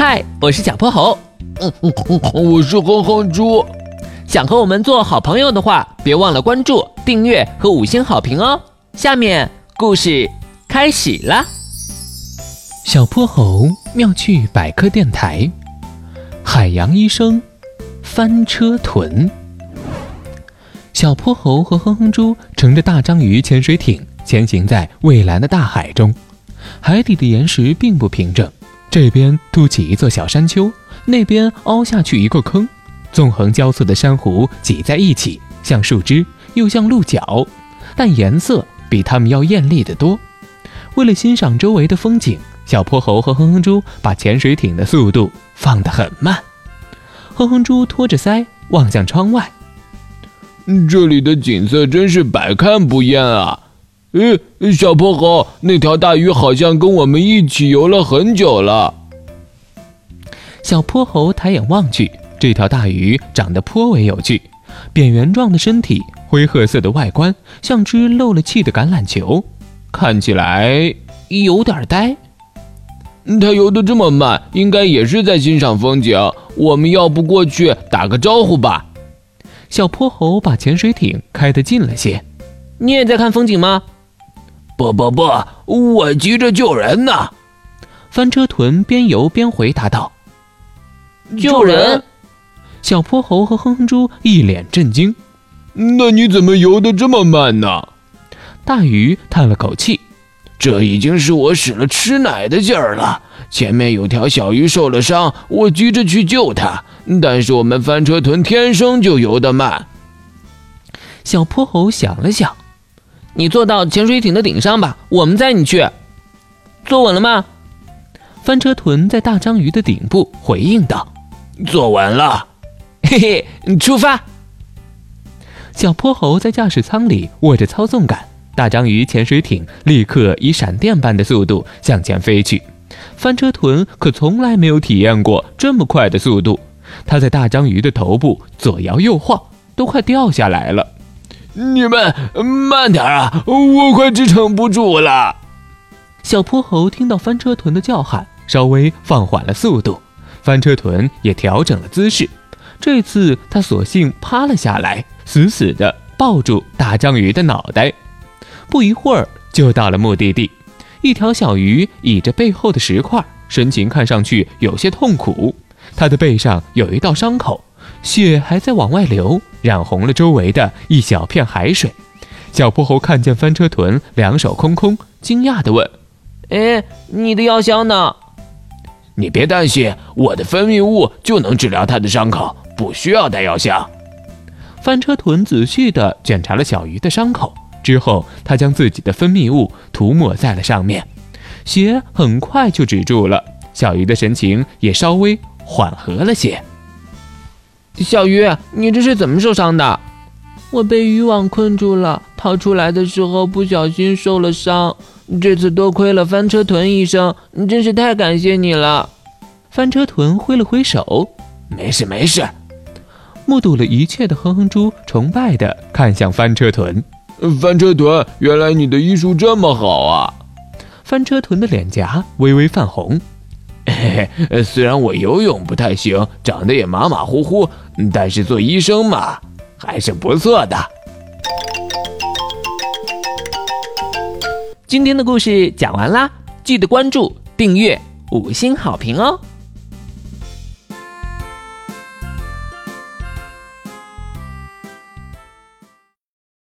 嗨，我是小泼猴。嗯嗯嗯，我是哼哼猪。想和我们做好朋友的话，别忘了关注、订阅和五星好评哦。下面故事开始啦。小泼猴妙趣百科电台，海洋医生翻车豚。小泼猴和哼哼猪乘着大章鱼潜水艇前行在蔚蓝的大海中，海底的岩石并不平整。这边凸起一座小山丘，那边凹下去一个坑，纵横交错的珊瑚挤在一起，像树枝又像鹿角，但颜色比它们要艳丽得多。为了欣赏周围的风景，小泼猴和哼哼猪把潜水艇的速度放得很慢。哼哼猪托着腮望向窗外，这里的景色真是百看不厌啊！诶，小泼猴，那条大鱼好像跟我们一起游了很久了。小泼猴抬眼望去，这条大鱼长得颇为有趣，扁圆状的身体，灰褐色的外观，像只漏了气的橄榄球，看起来有点呆。它游得这么慢，应该也是在欣赏风景。我们要不过去打个招呼吧？小泼猴把潜水艇开得近了些。你也在看风景吗？不不不，我急着救人呢。翻车豚边游边回答道：“救人？”小泼猴和哼哼猪一脸震惊。那你怎么游得这么慢呢？大鱼叹了口气：“这已经是我使了吃奶的劲儿了。前面有条小鱼受了伤，我急着去救它，但是我们翻车豚天生就游得慢。”小泼猴想了想。你坐到潜水艇的顶上吧，我们载你去。坐稳了吗？翻车豚在大章鱼的顶部回应道：“坐稳了。”嘿嘿，出发。小泼猴在驾驶舱里握着操纵杆，大章鱼潜水艇立刻以闪电般的速度向前飞去。翻车豚可从来没有体验过这么快的速度，它在大章鱼的头部左摇右晃，都快掉下来了。你们慢点啊！我快支撑不住了。小泼猴听到翻车豚的叫喊，稍微放缓了速度。翻车豚也调整了姿势，这次他索性趴了下来，死死地抱住大章鱼的脑袋。不一会儿就到了目的地。一条小鱼倚着背后的石块，神情看上去有些痛苦。它的背上有一道伤口。血还在往外流，染红了周围的一小片海水。小泼猴看见翻车豚两手空空，惊讶地问：“哎，你的药箱呢？”“你别担心，我的分泌物就能治疗它的伤口，不需要带药箱。”翻车豚仔细地检查了小鱼的伤口之后，他将自己的分泌物涂抹在了上面，血很快就止住了，小鱼的神情也稍微缓和了些。小鱼，你这是怎么受伤的？我被渔网困住了，逃出来的时候不小心受了伤。这次多亏了翻车豚医生，真是太感谢你了。翻车豚挥了挥手，没事没事。目睹了一切的哼哼猪崇拜地看向翻车豚。翻车豚，原来你的医术这么好啊！翻车豚的脸颊微微泛红。嘿 嘿，虽然我游泳不太行，长得也马马虎虎，但是做医生嘛，还是不错的。今天的故事讲完啦，记得关注、订阅、五星好评哦！